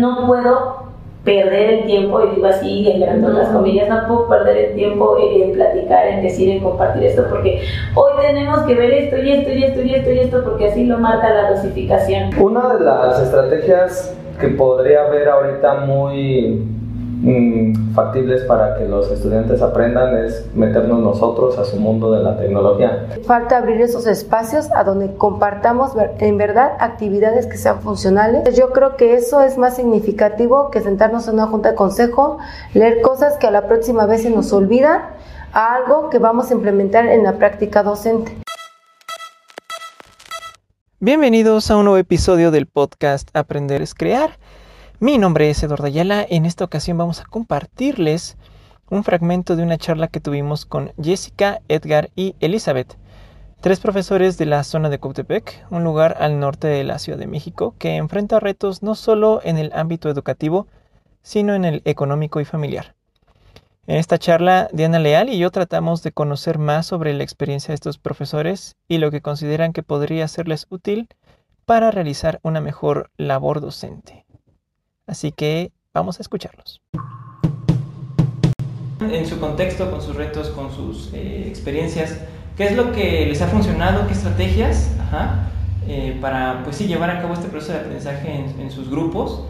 no puedo perder el tiempo, y digo así, en otras comillas, no puedo perder el tiempo en, platicar, en decir, en compartir esto, porque hoy tenemos que ver esto y esto y esto y esto y esto, porque así lo marca la dosificación. Una de las estrategias que podría haber ahorita muy Factibles para que los estudiantes aprendan es meternos nosotros a su mundo de la tecnología. Falta abrir esos espacios a donde compartamos en verdad actividades que sean funcionales. Yo creo que eso es más significativo que sentarnos en una junta de consejo, leer cosas que a la próxima vez se nos olvidan a algo que vamos a implementar en la práctica docente. Bienvenidos a un nuevo episodio del podcast Aprender es Crear. Mi nombre es Eduardo Ayala. En esta ocasión vamos a compartirles un fragmento de una charla que tuvimos con Jessica, Edgar y Elizabeth, tres profesores de la zona de Coptepec, un lugar al norte de la Ciudad de México que enfrenta retos no solo en el ámbito educativo, sino en el económico y familiar. En esta charla, Diana Leal y yo tratamos de conocer más sobre la experiencia de estos profesores y lo que consideran que podría serles útil para realizar una mejor labor docente. Así que vamos a escucharlos. En su contexto, con sus retos, con sus eh, experiencias, ¿qué es lo que les ha funcionado? ¿Qué estrategias eh, para pues, sí, llevar a cabo este proceso de aprendizaje en, sus grupos?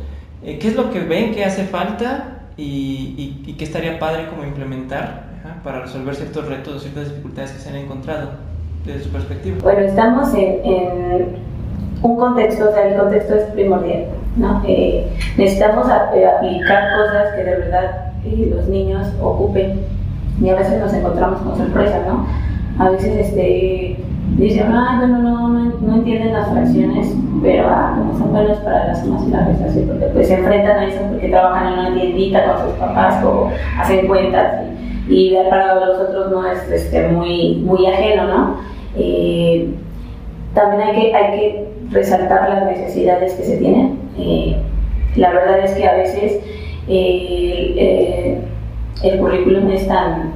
Eh, ¿Qué es lo que ven que hace falta y, y, qué estaría padre como implementar para resolver ciertos retos o ciertas dificultades que se han encontrado desde su perspectiva? Bueno, estamos en, en un contexto, o sea, el contexto es primordial. ¿no? Eh, necesitamos eh, aplicar cosas que de verdad eh, los niños ocupen y a veces nos encontramos con sorpresa, ¿no? A veces este, dicen, ay, bueno, no, no, no entienden las fracciones, pero ah, como son buenos para las sumas y las restas, porque pues se enfrentan a eso porque trabajan en una tiendita con sus papás o hacen cuentas y, y para los otros no es este, muy, muy ajeno, ¿no? también hay que, hay que resaltar las necesidades que se tienen. Eh, la verdad es que a veces eh, eh, el currículum es tan,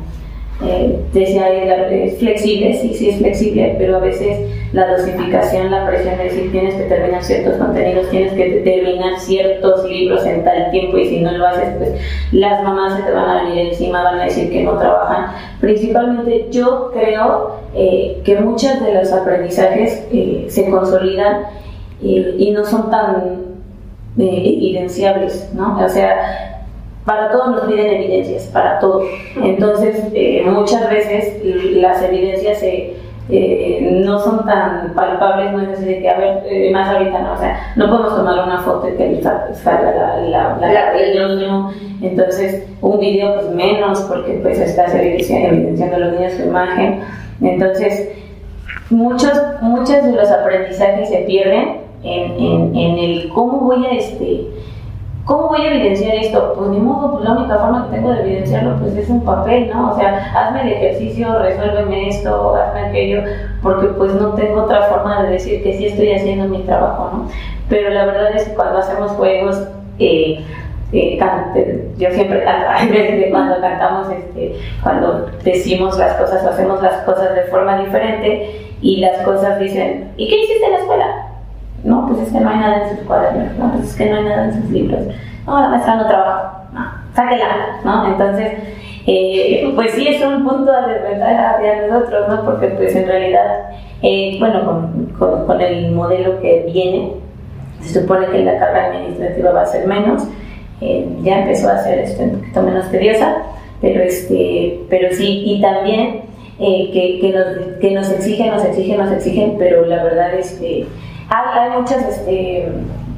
es flexible, sí, sí es flexible, pero a veces la dosificación, la presión de decir tienes que terminar ciertos contenidos, tienes que terminar ciertos libros en tal tiempo y si no lo haces, pues las mamás se te van a venir encima, van a decir que no trabajan. Principalmente yo creo que muchos de los aprendizajes se consolidan y, no son tan eh, evidenciables, ¿no? O sea, para todo nos piden evidencias, para todo. Entonces, eh, muchas veces las evidencias eh, no son tan palpables, no es decir, que a ver, más ahorita no, o sea, no podemos tomar una foto y que salga la, la, la, del niño, entonces un video pues menos porque pues estás evidenciando a los niños su imagen, entonces muchos, muchos de los aprendizajes se pierden en, en, el cómo voy a este ¿Cómo voy a evidenciar esto? Pues ni modo, pues la única forma que tengo de evidenciarlo pues es un papel, ¿no? O sea, hazme el ejercicio, resuélveme esto, hazme aquello, porque pues no tengo otra forma de decir que sí estoy haciendo mi trabajo, ¿no? Pero la verdad es que cuando hacemos juegos, eh, eh, yo siempre canto, cuando cantamos, este, cuando decimos las cosas o hacemos las cosas de forma diferente y las cosas dicen, ¿y qué hiciste en la escuela? No, pues es que no hay nada en sus cuadernos, no, pues es que no hay nada en sus libros. No, la maestra no trabaja, no, sáquela, ¿no? Entonces, eh, pues sí es un punto de desventaja hacia nosotros, ¿no? Porque pues en realidad, eh, bueno, con, con, el modelo que viene, se supone que la carga administrativa va a ser menos, eh, ya empezó a ser este, un poquito menos tediosa, pero, este, pero sí, y también que, que, nos, que nos exigen, nos exigen, nos exigen, pero la verdad es que hay, muchas, este,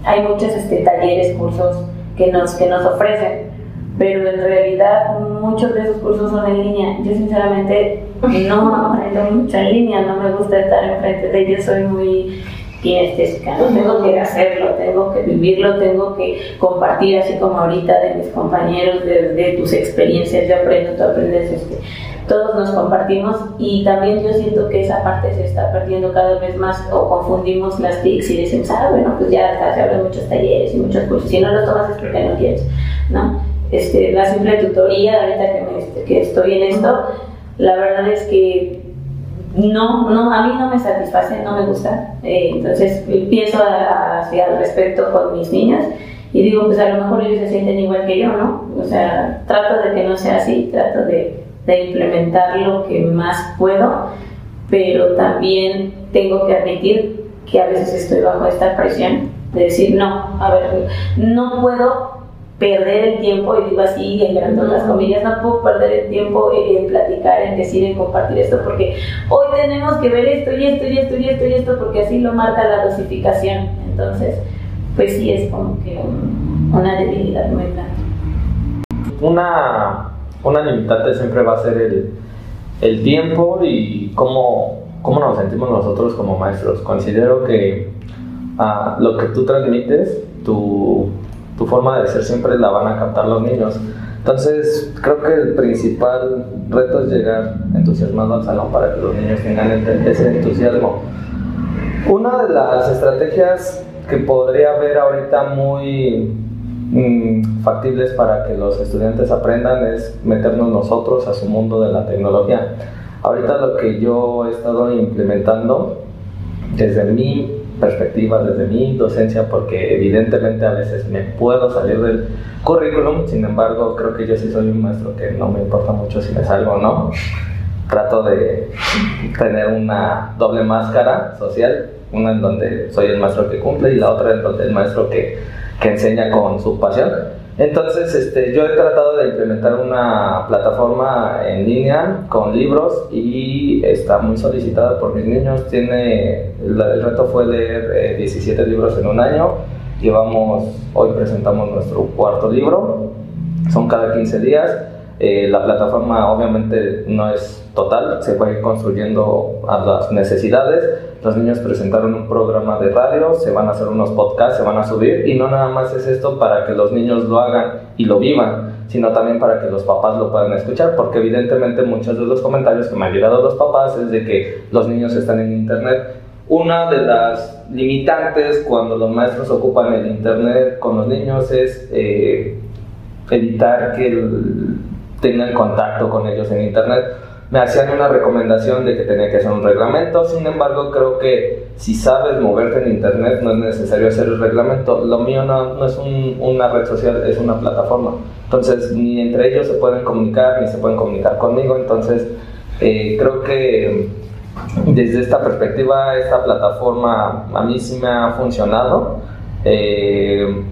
hay muchos este, talleres, cursos que nos, que nos ofrecen, pero en realidad muchos de esos cursos son en línea. Yo sinceramente no aprendo mucho en línea, no me gusta estar enfrente de ellos, soy muy kinestésica, ¿no? tengo que hacerlo, tengo que vivirlo, tengo que compartir así como ahorita de mis compañeros, de, tus experiencias, yo aprendo, tú aprendes este, todos nos compartimos y también yo siento que esa parte se está perdiendo cada vez más o confundimos las TICs y decimos, ah, bueno, pues ya se hablan muchos talleres y muchos cursos, si no los tomas es porque no quieres, ¿no? Este, la simple tutoría, ahorita que, este, que estoy en esto, la verdad es que no, no, a mí no me satisface, no me gusta, eh, entonces pienso al respecto con mis niñas Y digo, pues a lo mejor ellos se sienten igual que yo, ¿no? O sea, trato de que no sea así, trato de, de implementar lo que más puedo, pero también tengo que admitir que a veces estoy bajo esta presión de decir, no, a ver, no puedo perder el tiempo, y digo así, en las comillas, no puedo perder el tiempo en, platicar, en decir, en compartir esto, porque hoy tenemos que ver esto y esto y esto y esto y esto, porque así lo marca la dosificación. Entonces, pues sí es como que una debilidad muy grande. Una, una limitante siempre va a ser el, el tiempo y cómo, cómo nos sentimos nosotros como maestros. Considero que uh, lo que tú transmites, tu tu forma de ser siempre la van a captar los niños. Entonces, creo que el principal reto es llegar entusiasmado al salón para que los niños tengan ese entusiasmo. Una de las estrategias que podría haber ahorita muy mm, factibles para que los estudiantes aprendan es meternos nosotros a su mundo de la tecnología. Ahorita lo que yo he estado implementando desde mi perspectiva, desde mi docencia, porque evidentemente a veces me puedo salir del currículum, sin embargo creo que yo sí soy un maestro que no me importa mucho si me salgo o no. Trato de tener una doble máscara social, una en donde soy el maestro que cumple y la otra en donde el maestro que, que enseña con su pasión. Entonces, este, yo he tratado de implementar una plataforma en línea con libros y está muy solicitada por mis niños. Tiene, el, reto fue leer 17 eh, libros en un año. Llevamos, hoy presentamos nuestro cuarto libro. Son cada 15 días. Eh, la plataforma obviamente no es total, se va construyendo a las necesidades los niños presentaron un programa de radio, se van a hacer unos podcasts, se van a subir y no nada más es esto para que los niños lo hagan y lo vivan, sino también para que los papás lo puedan escuchar, porque evidentemente muchos de los comentarios que me han llegado los papás es de que los niños están en internet. Una de las limitantes cuando los maestros ocupan el internet con los niños es eh, evitar que tengan contacto con ellos en internet me hacían una recomendación de que tenía que hacer un reglamento, sin embargo creo que si sabes moverte en internet no es necesario hacer el reglamento, lo mío no, no es una red social, es una plataforma, entonces ni entre ellos se pueden comunicar ni se pueden comunicar conmigo, entonces eh, creo que desde esta perspectiva esta plataforma a mí sí me ha funcionado. Eh,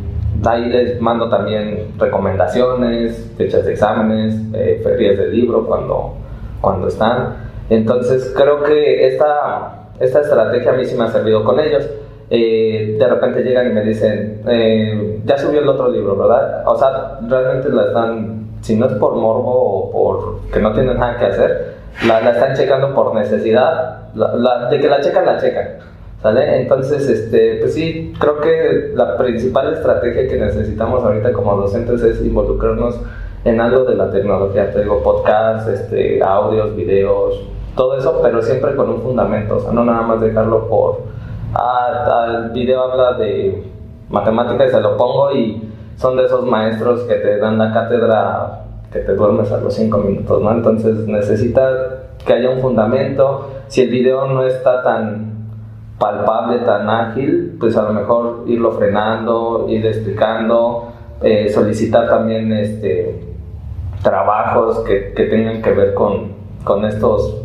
ahí les mando también recomendaciones, fechas de exámenes, eh, ferias de libro cuando cuando están. Entonces creo que esta, esta estrategia a mí sí me ha servido con ellos. Eh, de repente llegan y me dicen, eh, ya subió el otro libro, ¿verdad? O sea, realmente la están, si no es por morbo o por que no tienen nada que hacer, la, la están checando por necesidad, la, de que la checan, la checan. ¿Sale? Entonces, este, pues sí, creo que la principal estrategia que necesitamos ahorita como docentes es involucrarnos en algo de la tecnología, te digo, podcasts, este, audios, videos, todo eso, pero siempre con un fundamento, o sea, no nada más dejarlo por, ah, el video habla de matemáticas y se lo pongo y son de esos maestros que te dan la cátedra que te duermes a los cinco minutos, ¿no? Entonces necesita que haya un fundamento, si el video no está tan palpable, tan ágil, pues a lo mejor irlo frenando, ir explicando, eh, solicitar también este, trabajos que, que tengan que ver con, con estos,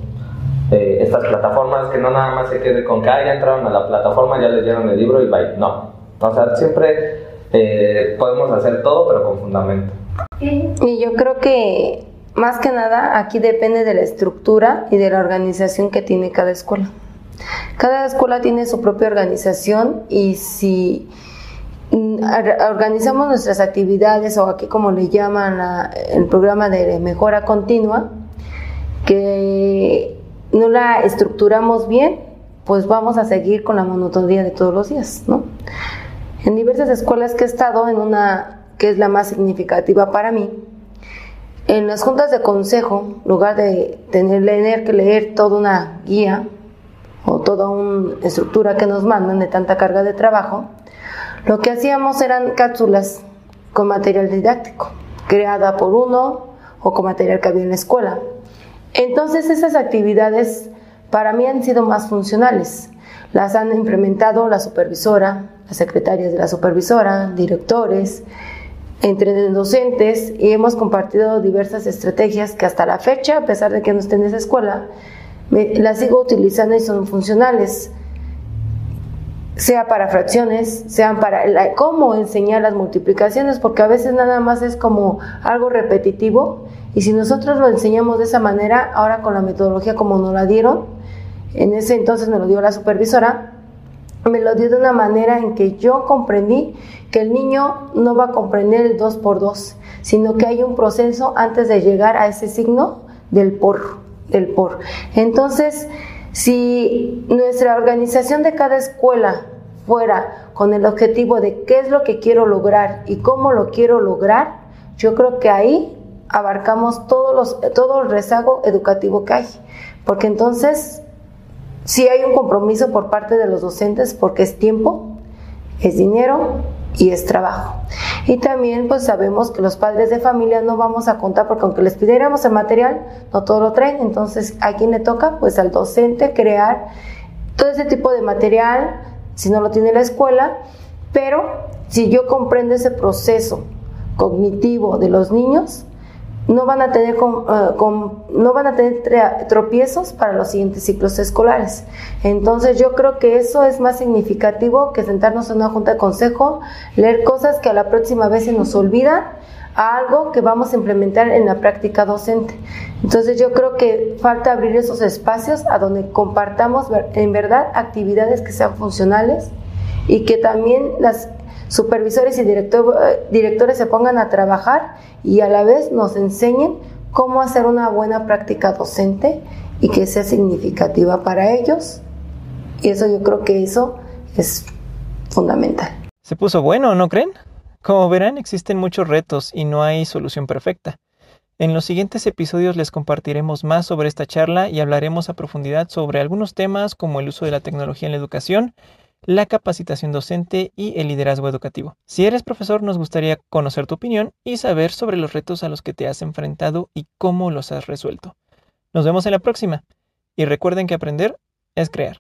eh, estas plataformas, que no nada más se quede con que ah, ya entraron a la plataforma, ya les dieron el libro y bye. No. O sea, siempre eh, podemos hacer todo, pero con fundamento. Y yo creo que más que nada aquí depende de la estructura y de la organización que tiene cada escuela. Cada escuela tiene su propia organización y si organizamos nuestras actividades o aquí como le llaman el programa de mejora continua, que no la estructuramos bien, pues vamos a seguir con la monotonía de todos los días, ¿no? En diversas escuelas que he estado, en una que es la más significativa para mí, en las juntas de consejo, en lugar de tener, que leer toda una guía o toda una estructura que nos mandan de tanta carga de trabajo, lo que hacíamos eran cápsulas con material didáctico, creada por uno o con material que había en la escuela. Entonces esas actividades para mí han sido más funcionales. Las han implementado la supervisora, las secretarias de la supervisora, directores, entre docentes y hemos compartido diversas estrategias que hasta la fecha, a pesar de que no esté en esa escuela, las sigo utilizando y son funcionales sea para fracciones, sean para cómo enseñar las multiplicaciones, porque a veces nada más es como algo repetitivo y si nosotros lo enseñamos de esa manera, ahora con la metodología como nos la dieron, en ese entonces me lo dio la supervisora, me lo dio de una manera en que yo comprendí que el niño no va a comprender el 2 por 2, sino que hay un proceso antes de llegar a ese signo del por, del por. Entonces, si nuestra organización de cada escuela fuera con el objetivo de qué es lo que quiero lograr y cómo lo quiero lograr, yo creo que ahí abarcamos todos los, todo el rezago educativo que hay. Porque entonces, si hay un compromiso por parte de los docentes, porque es tiempo, es dinero y es trabajo. Y también pues sabemos que los padres de familia no vamos a contar porque aunque les pidiéramos el material, no todo lo traen. Entonces, ¿a quién le toca? Pues al docente crear todo ese tipo de material, si no lo tiene la escuela, pero si yo comprendo ese proceso cognitivo de los niños, no van a tener, eh, no van a tener tropiezos para los siguientes ciclos escolares. Entonces yo creo que eso es más significativo que sentarnos en una junta de consejo, leer cosas que a la próxima vez se nos olvidan a algo que vamos a implementar en la práctica docente. Entonces yo creo que falta abrir esos espacios a donde compartamos en verdad actividades que sean funcionales y que también las supervisores y eh, directores se pongan a trabajar y a la vez nos enseñen cómo hacer una buena práctica docente y que sea significativa para ellos. Y eso yo creo que eso es fundamental. Se puso bueno, ¿no creen? Como verán, existen muchos retos y no hay solución perfecta. En los siguientes episodios les compartiremos más sobre esta charla y hablaremos a profundidad sobre algunos temas como el uso de la tecnología en la educación, la capacitación docente y el liderazgo educativo. Si eres profesor, nos gustaría conocer tu opinión y saber sobre los retos a los que te has enfrentado y cómo los has resuelto. Nos vemos en la próxima y recuerden que aprender es crear.